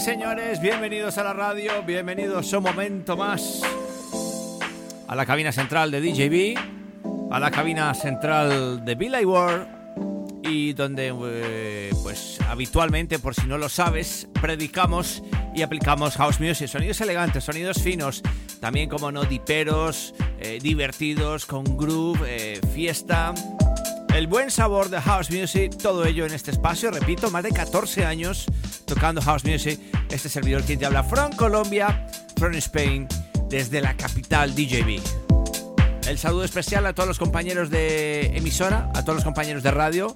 señores, bienvenidos a la radio, bienvenidos un momento más a la cabina central de DJB, a la cabina central de Billy World y donde eh, pues habitualmente, por si no lo sabes, predicamos y aplicamos house music, sonidos elegantes, sonidos finos, también como no diperos, eh, divertidos, con groove, eh, fiesta el buen sabor de house music, todo ello en este espacio, repito, más de 14 años tocando house music. Este servidor quien te habla, from Colombia, from Spain, desde la capital DJB. El saludo especial a todos los compañeros de emisora, a todos los compañeros de radio,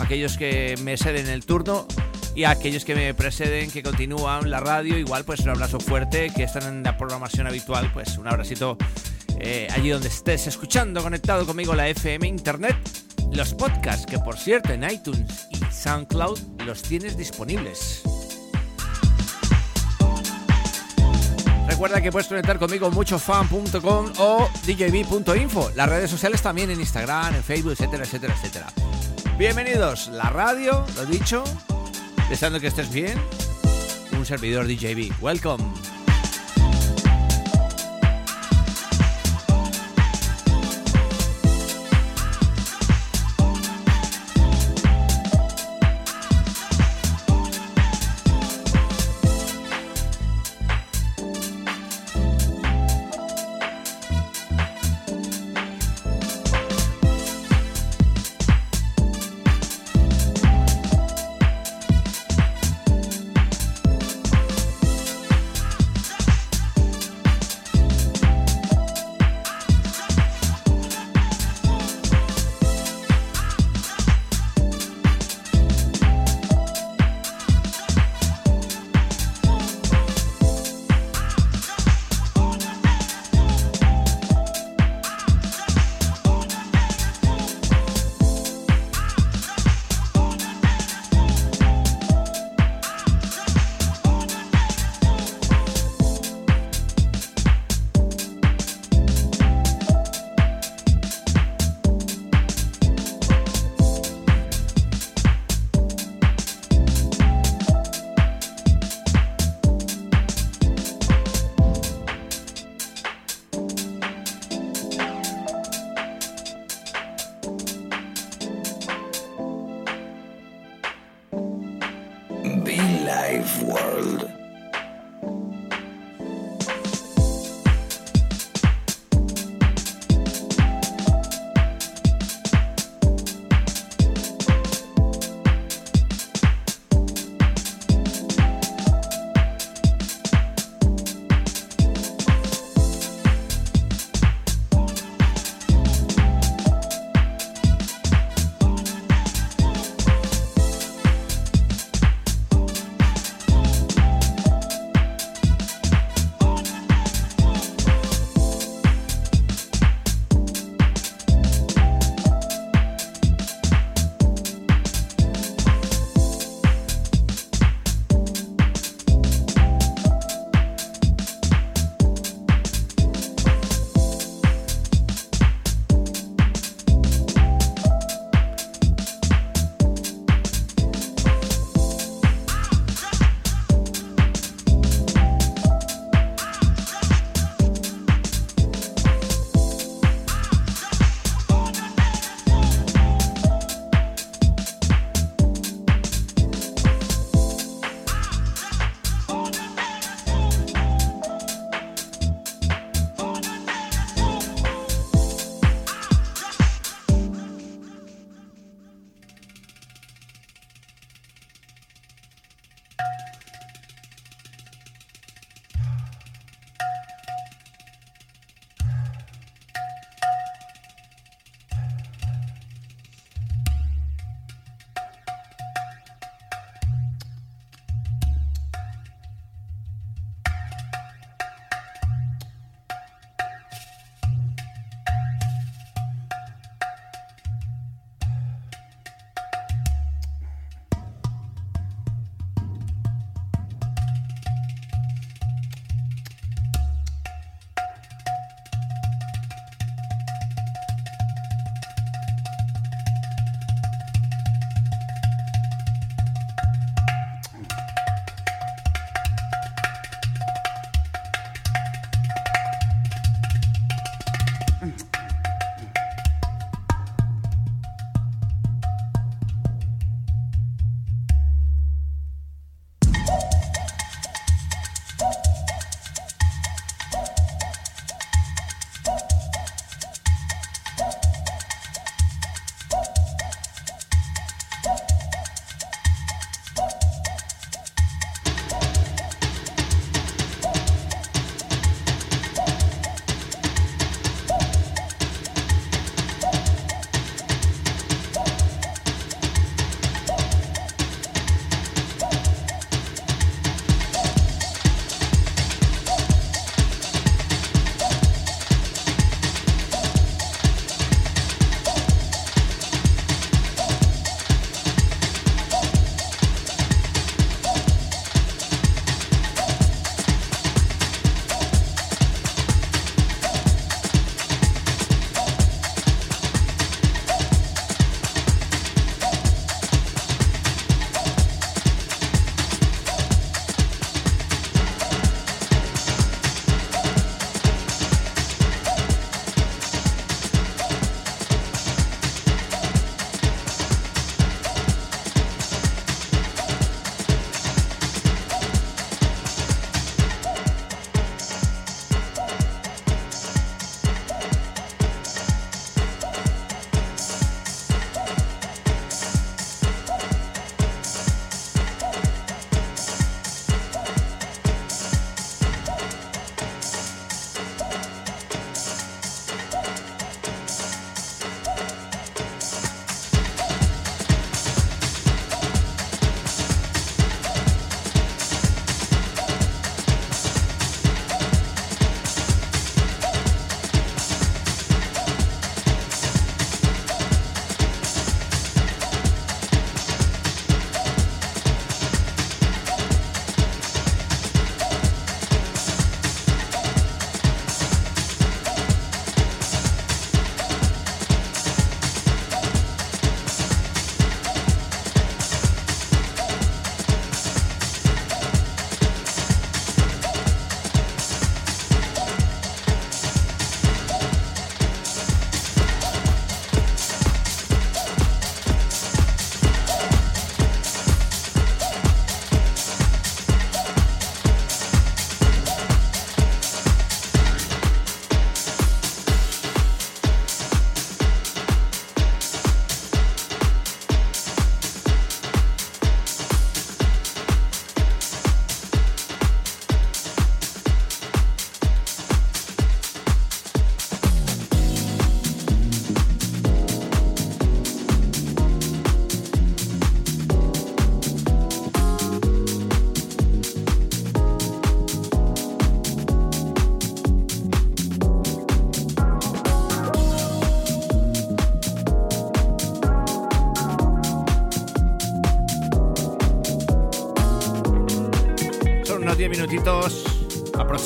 aquellos que me ceden el turno y a aquellos que me preceden, que continúan la radio. Igual, pues un abrazo fuerte, que están en la programación habitual, pues un abracito eh, allí donde estés escuchando, conectado conmigo la FM Internet los podcasts, que por cierto en iTunes y SoundCloud los tienes disponibles. Recuerda que puedes conectar conmigo muchofan.com o djb.info. Las redes sociales también en Instagram, en Facebook, etcétera, etcétera, etcétera. Bienvenidos, la radio, lo dicho, deseando que estés bien. Un servidor DJB. Welcome.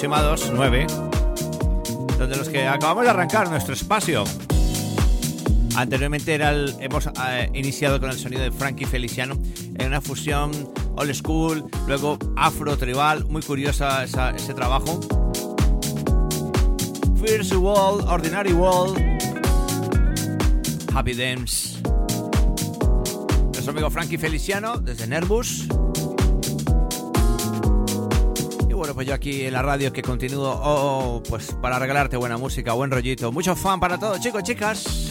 Aproximados, nueve, donde los que acabamos de arrancar nuestro espacio. Anteriormente era hemos eh, iniciado con el sonido de Frankie Feliciano en una fusión old school, luego afro tribal, muy curiosa ese trabajo. First World, Ordinary World, Happy Dance. Nuestro amigo Frankie Feliciano desde Nervous. Pues yo aquí en la radio que continúo oh, pues para regalarte buena música, buen rollito. Mucho fan para todos, chicos, chicas.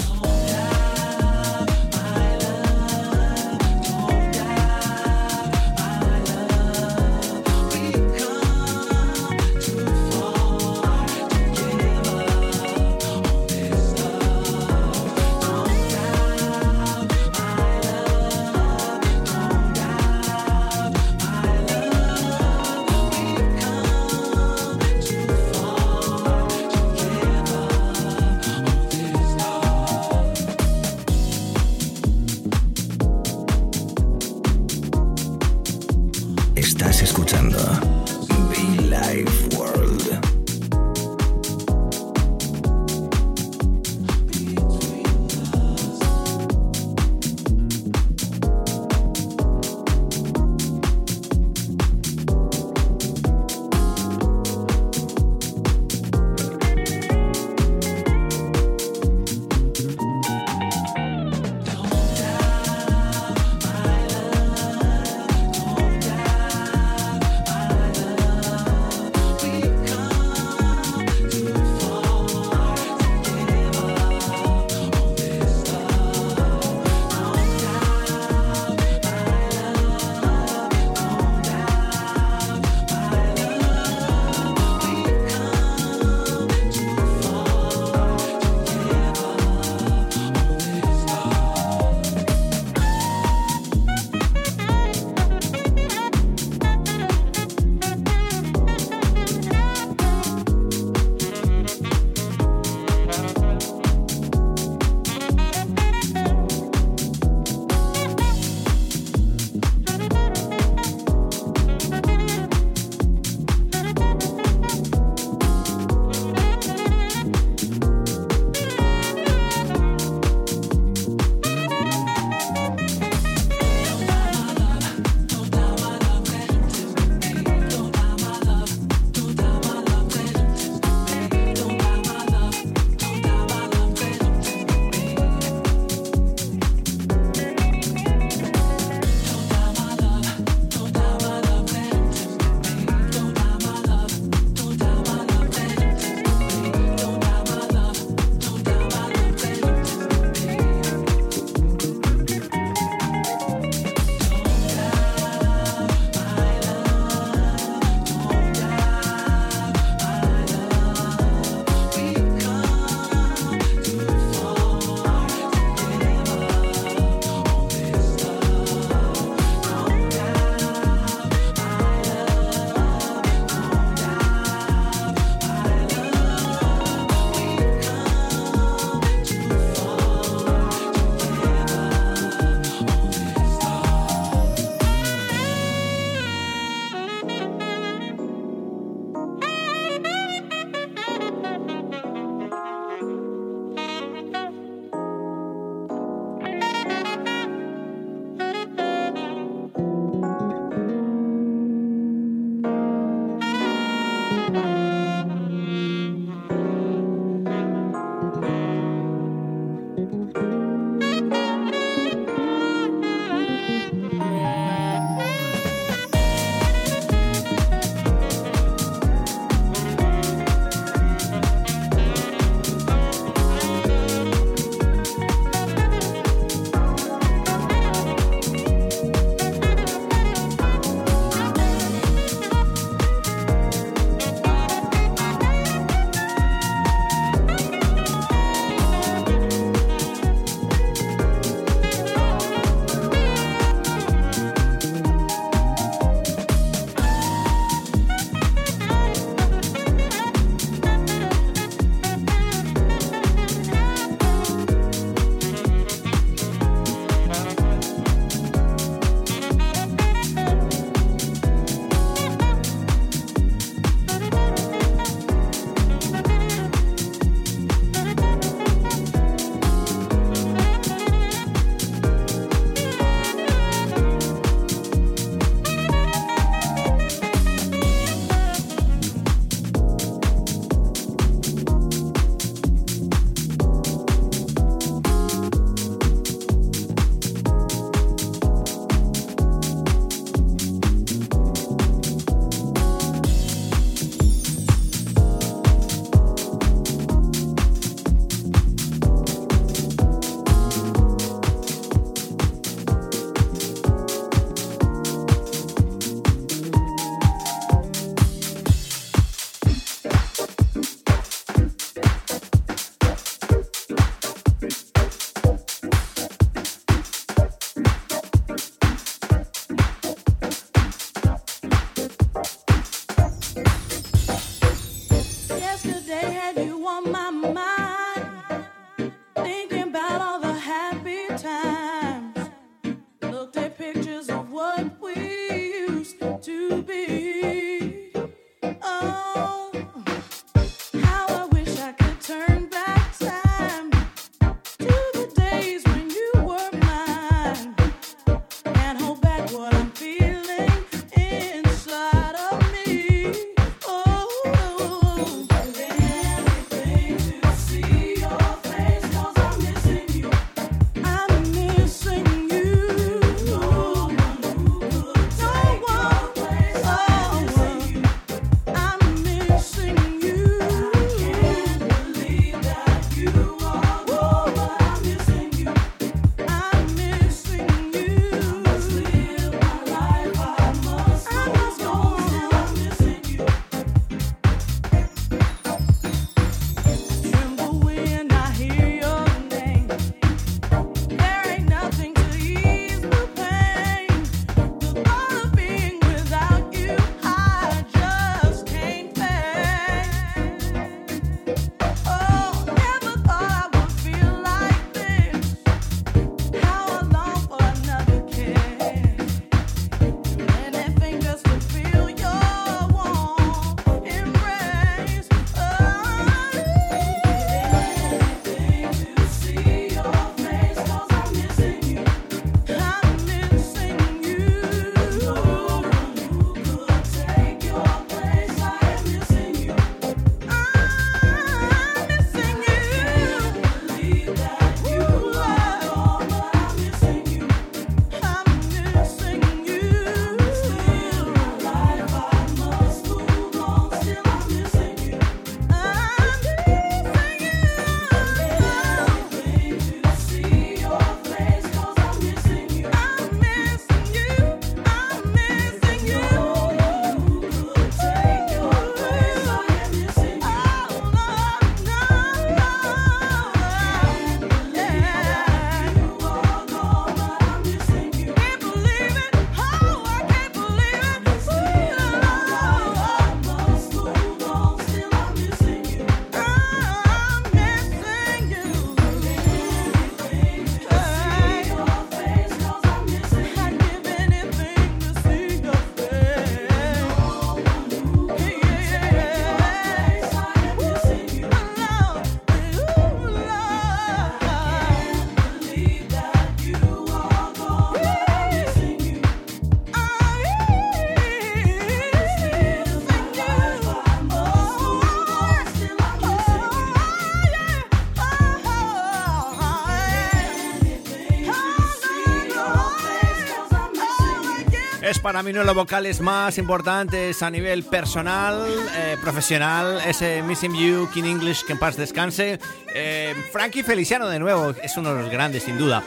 Para mí uno de los vocales más importantes a nivel personal, eh, profesional. Ese Missing You, King English, que en paz descanse. Eh, Frankie Feliciano, de nuevo, es uno de los grandes, sin duda.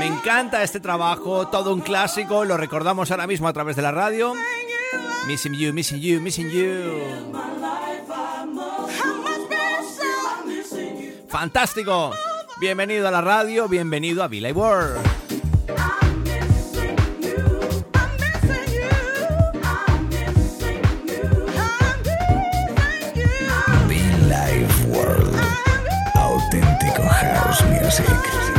Me encanta este trabajo, todo un clásico, lo recordamos ahora mismo a través de la radio. Missing You, Missing You, Missing You. Fantástico. Bienvenido a la radio, bienvenido a Villa World. Music.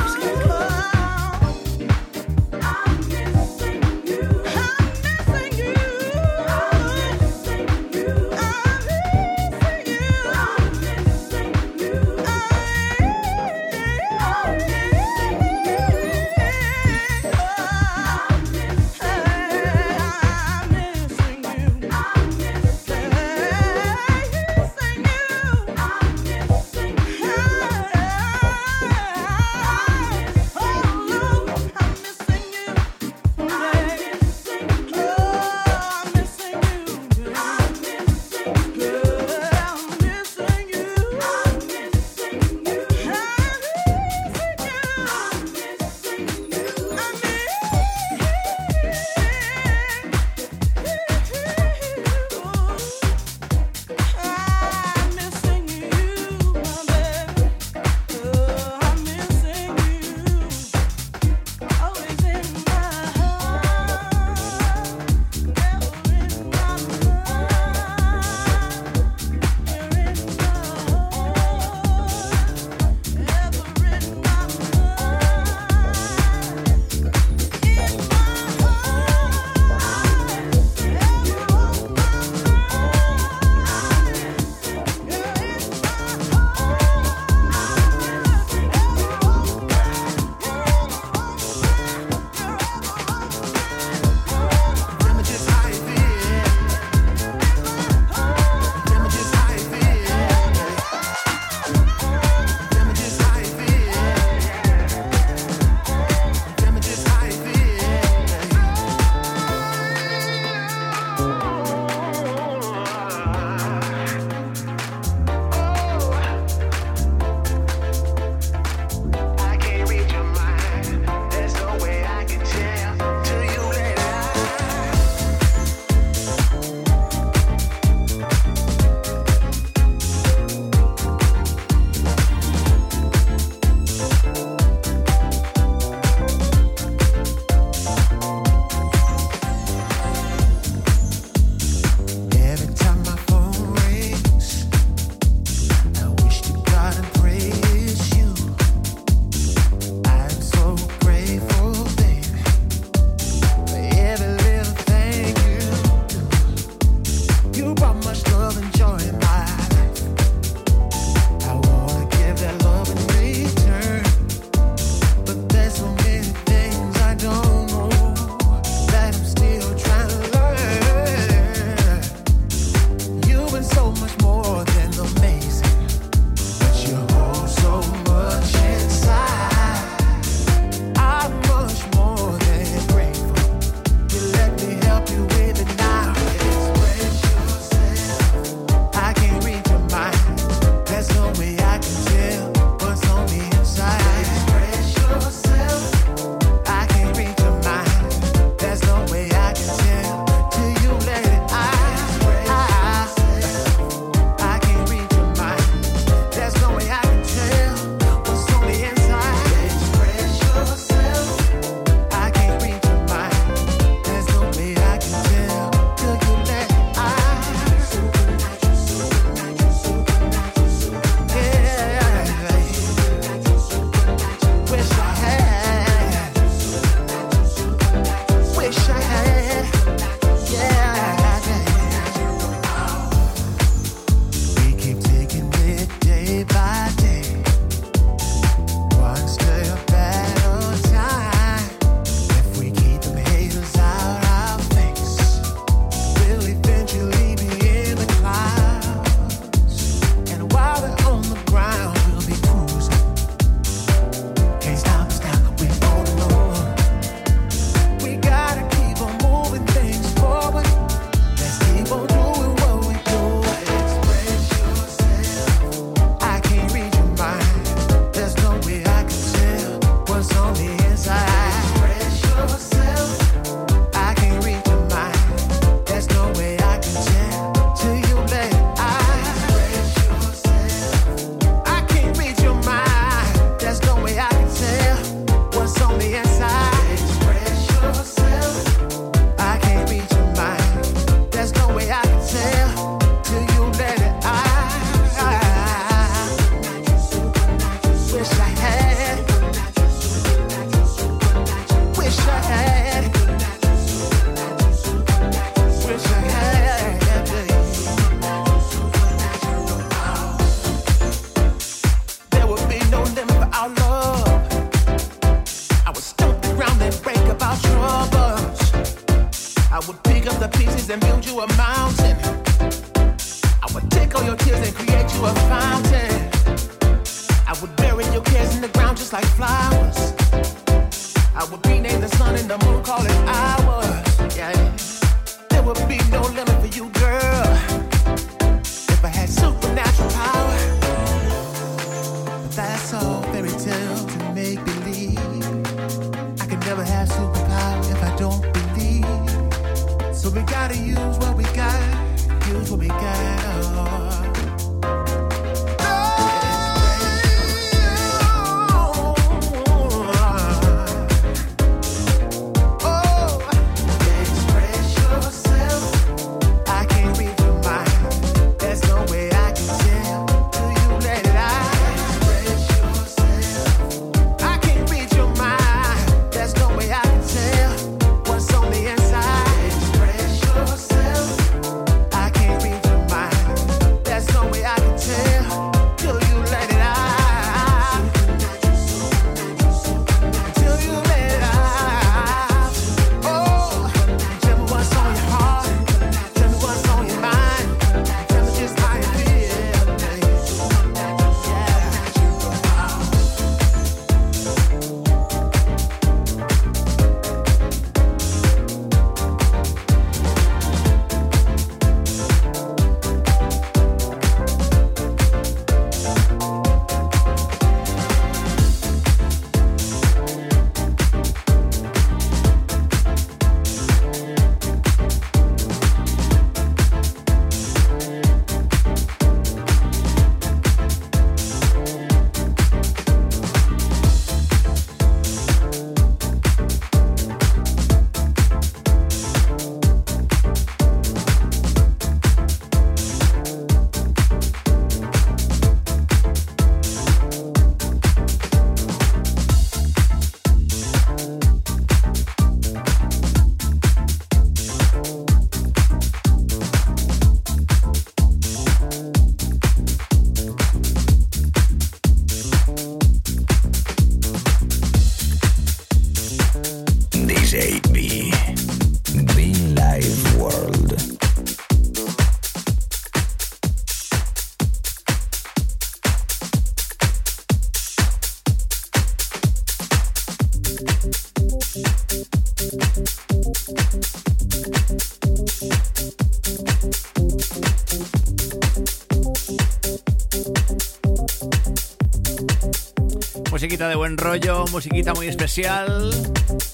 De buen rollo, musiquita muy especial,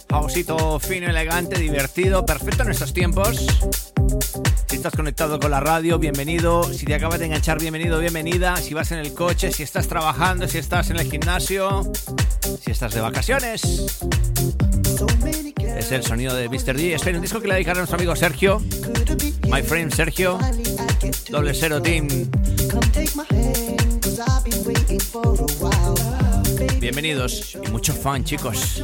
pausito fino, elegante, divertido, perfecto en estos tiempos. Si estás conectado con la radio, bienvenido. Si te acabas de enganchar, bienvenido, bienvenida. Si vas en el coche, si estás trabajando, si estás en el gimnasio, si estás de vacaciones. Es el sonido de Mr. D. Es un disco que le dedicaré a nuestro amigo Sergio. My friend Sergio. Doble cero team. Bienvenidos y mucho fan, chicos.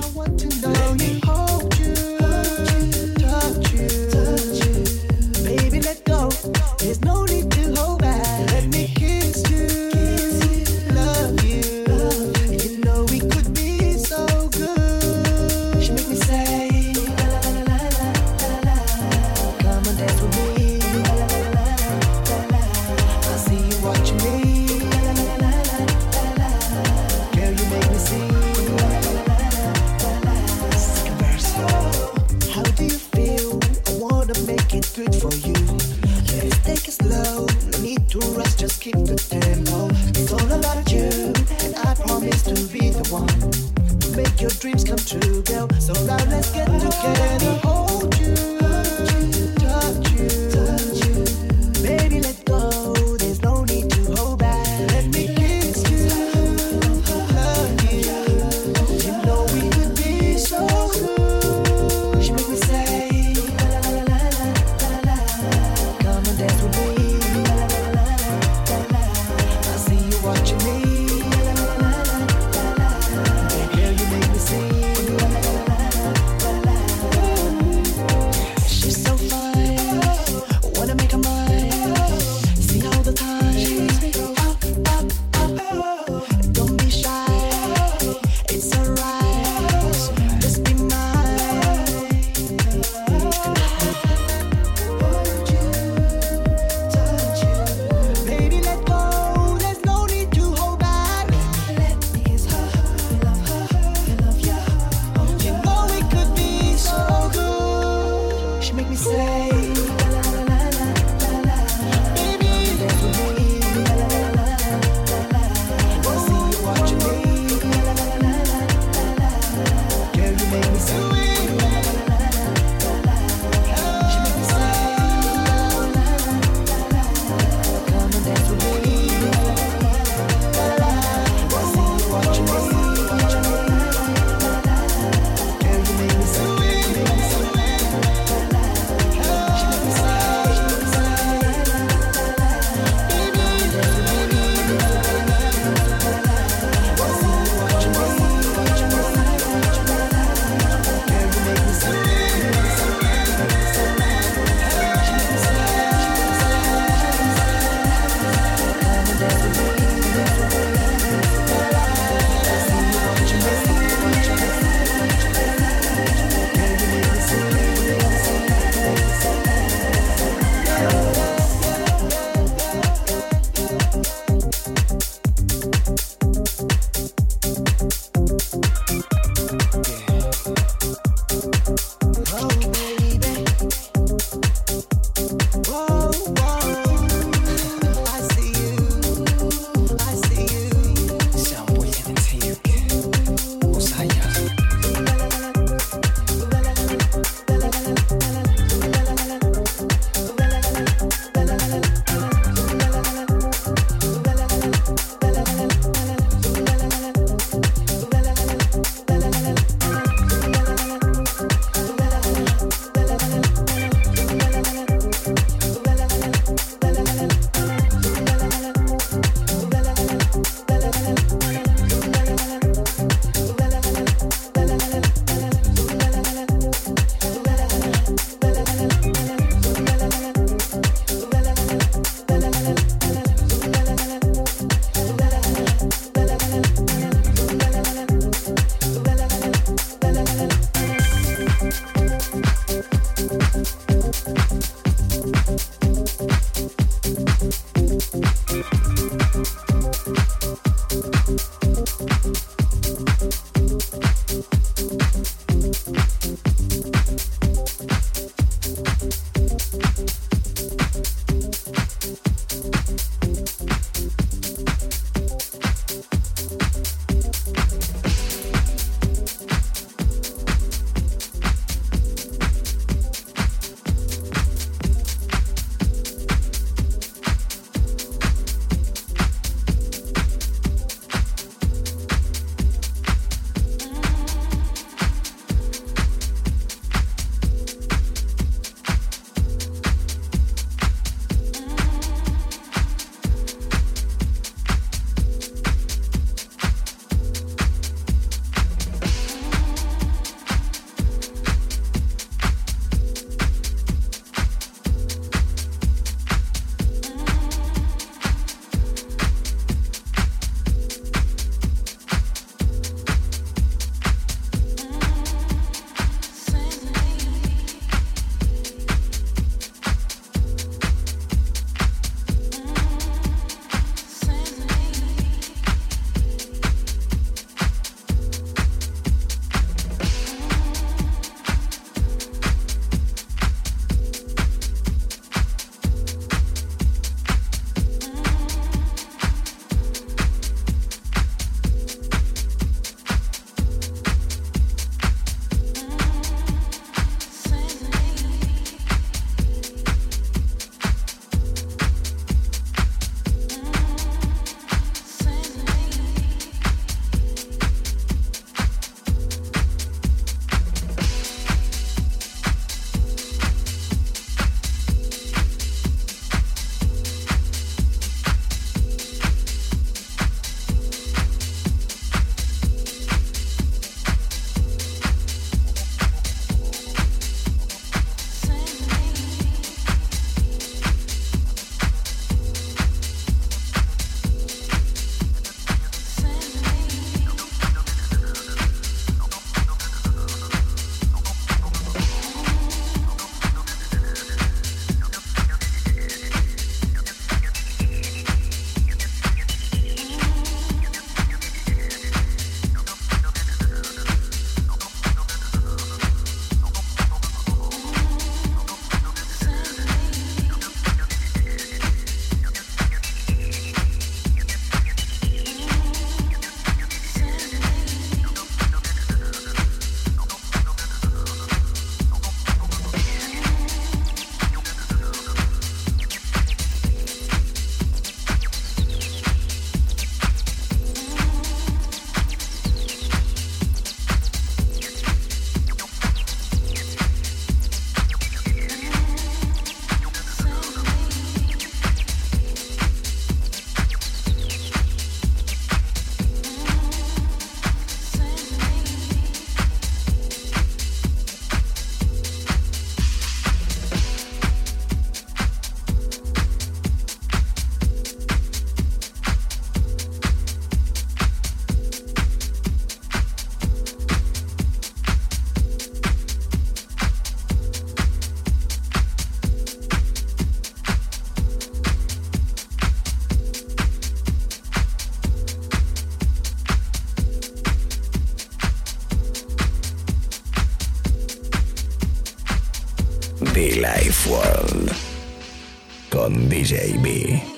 Con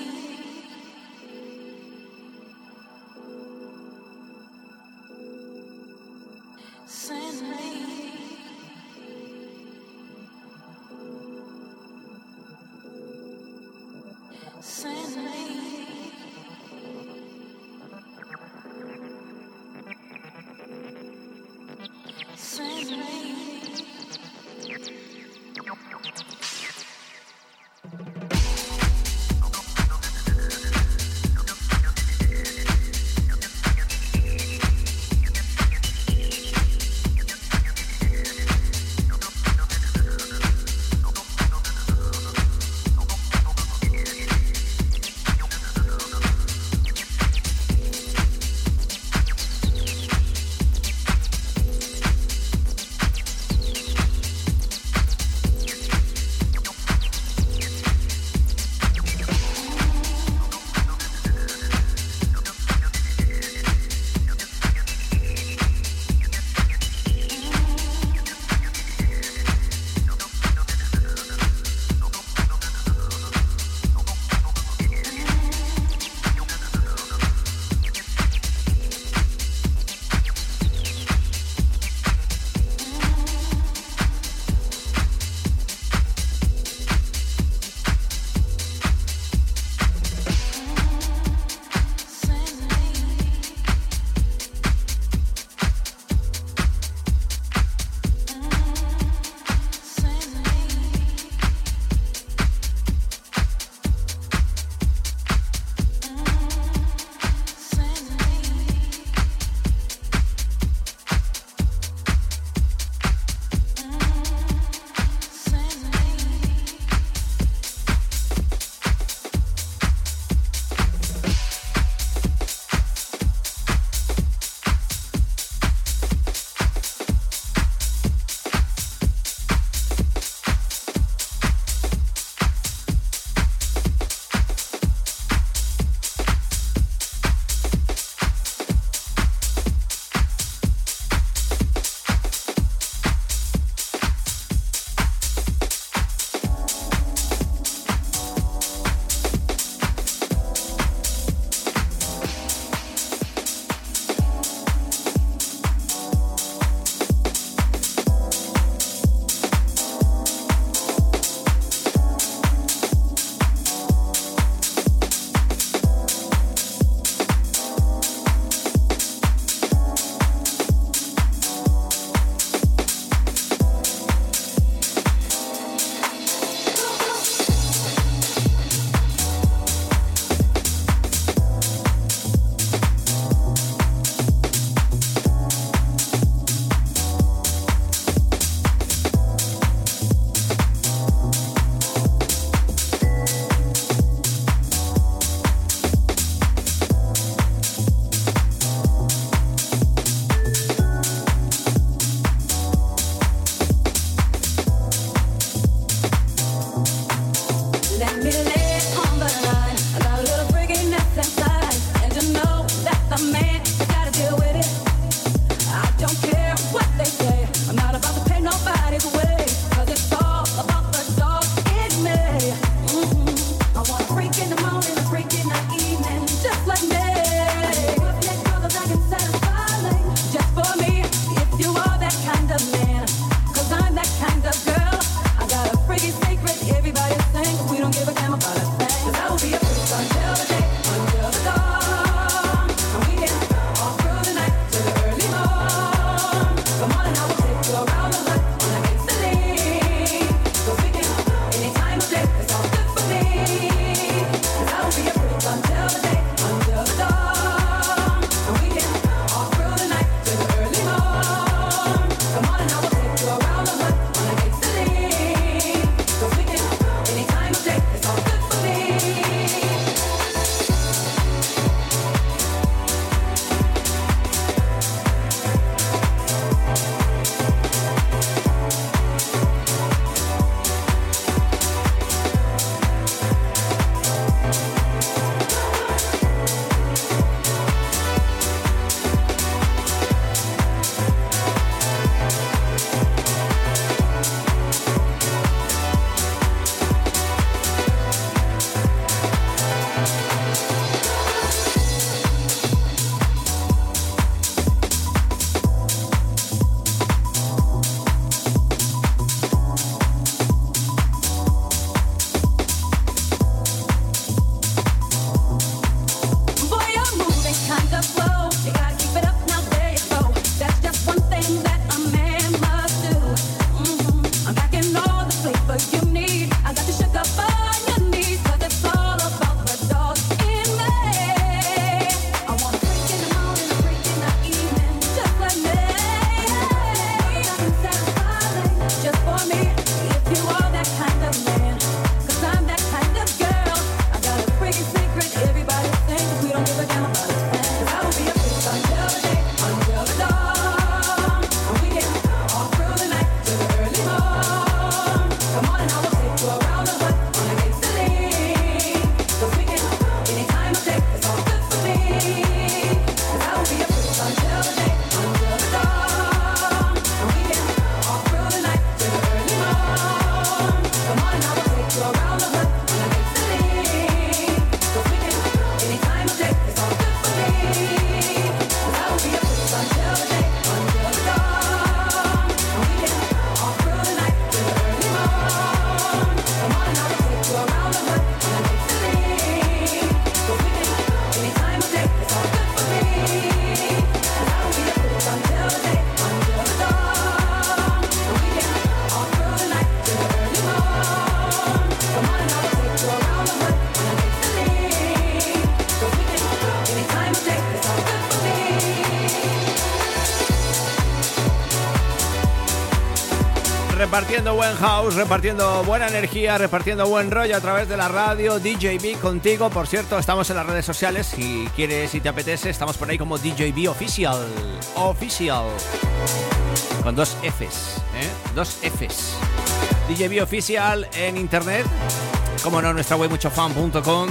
repartiendo buen house, repartiendo buena energía, repartiendo buen rollo a través de la radio DJB contigo. Por cierto, estamos en las redes sociales. Si quieres, si te apetece, estamos por ahí como DJB Official. Official. Con dos Fs, ¿eh? Dos Fs. DJB Official en internet. Como no, nuestra web muchofan.com.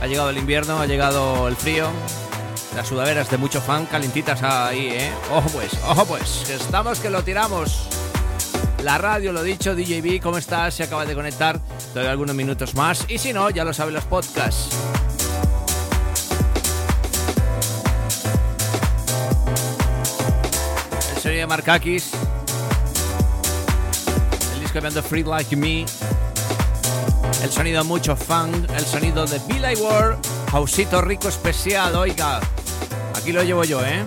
Ha llegado el invierno, ha llegado el frío. Las sudaderas de mucho fan calentitas ahí, ¿eh? Ojo pues, ojo pues, estamos que lo tiramos. La radio, lo dicho, DJB, ¿cómo estás? Se acaba de conectar, doy algunos minutos más. Y si no, ya lo saben los podcasts. El sonido de Markakis. El disco llamado Free Like Me. El sonido mucho fan. El sonido de Billy Ward. Hausito rico especial, oiga. Aquí lo llevo yo, ¿eh?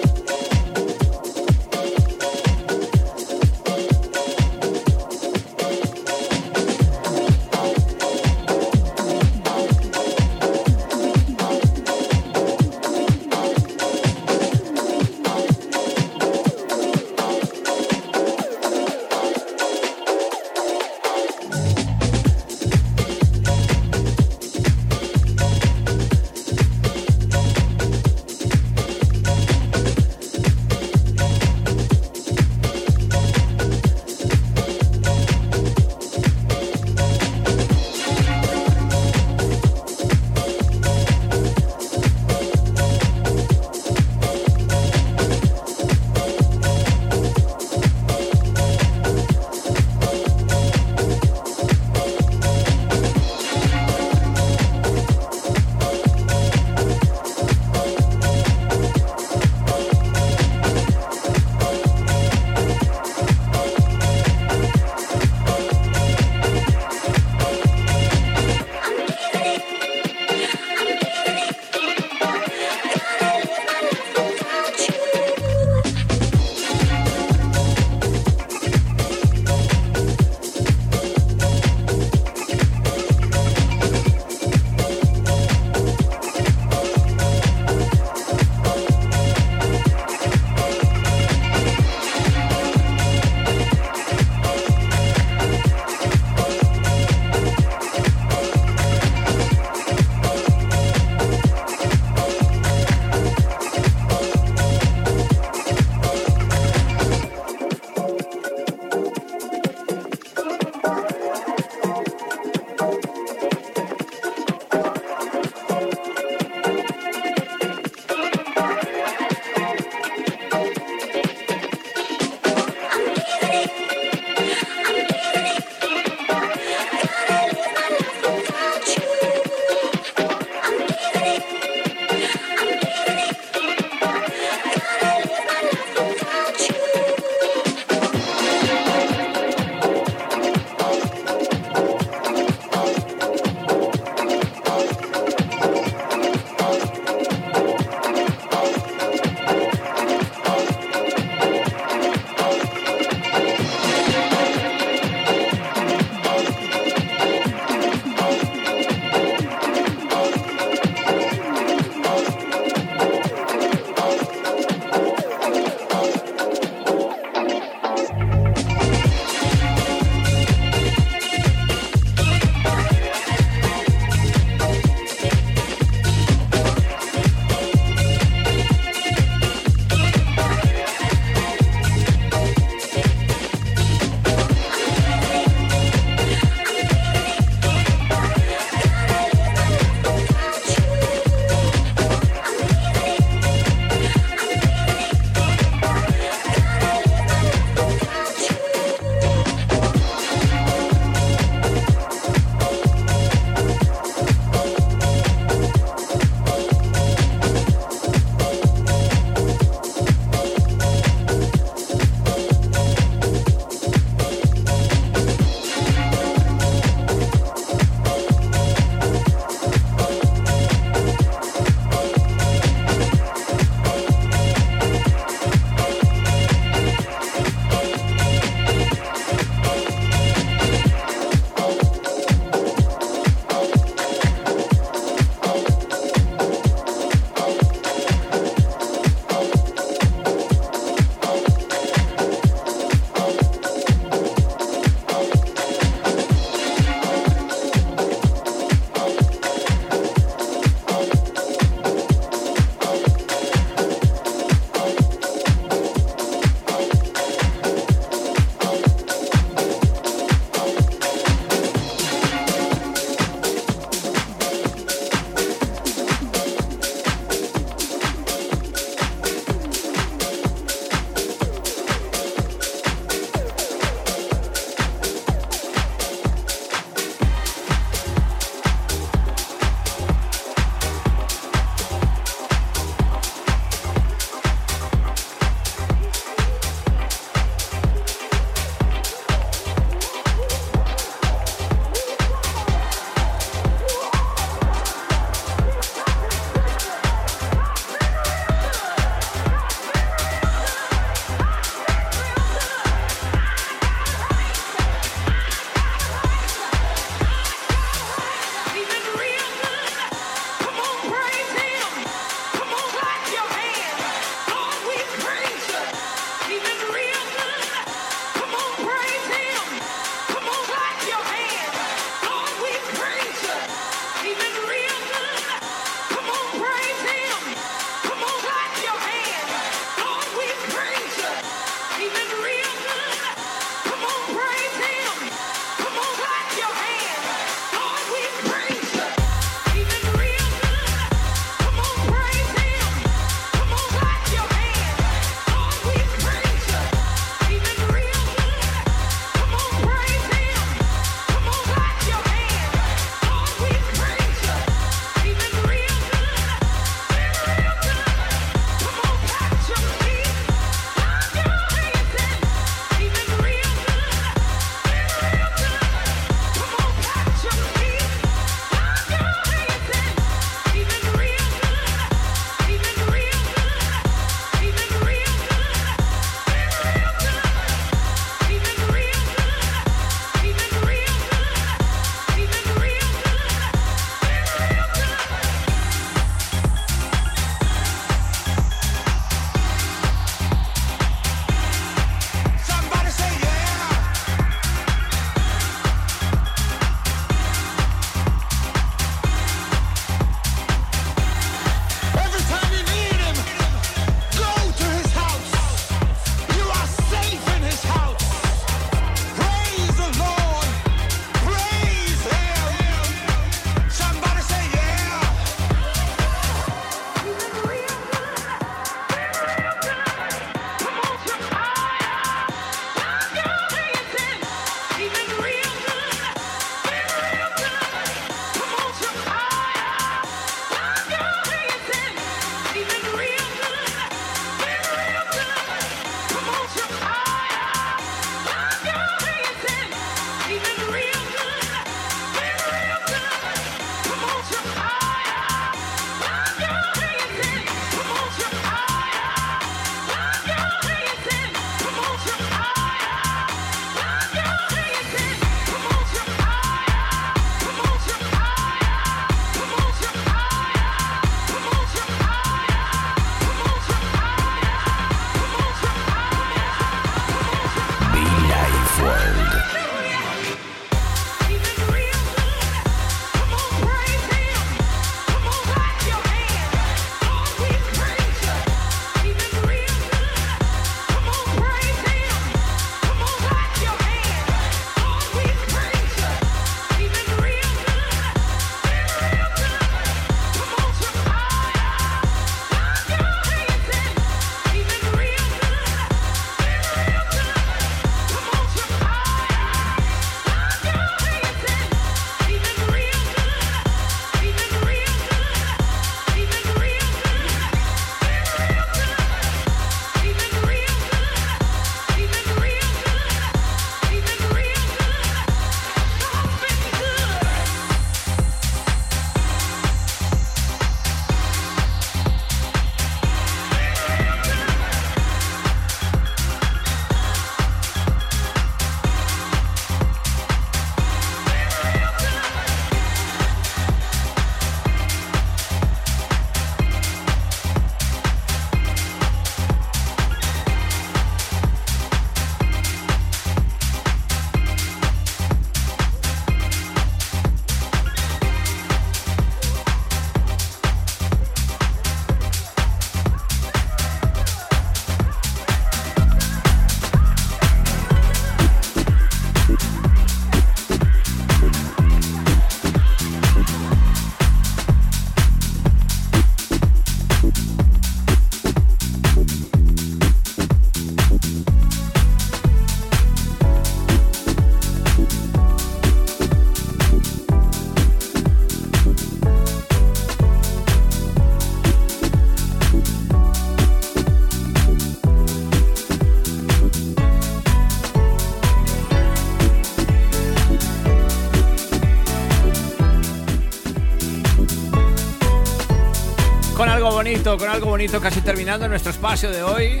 Bonito, con algo bonito, casi terminando nuestro espacio de hoy.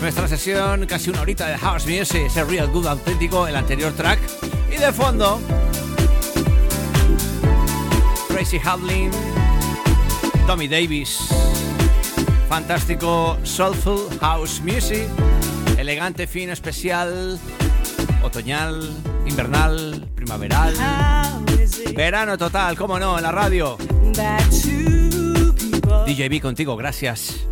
Nuestra sesión, casi una horita de House Music, ese Real Good auténtico, el anterior track. Y de fondo, Tracy Hadlin, Tommy Davis. Fantástico Soulful House Music. Elegante, fino, especial, otoñal, invernal, primaveral. Verano total, cómo no, en la radio. DJB contigo, gracias.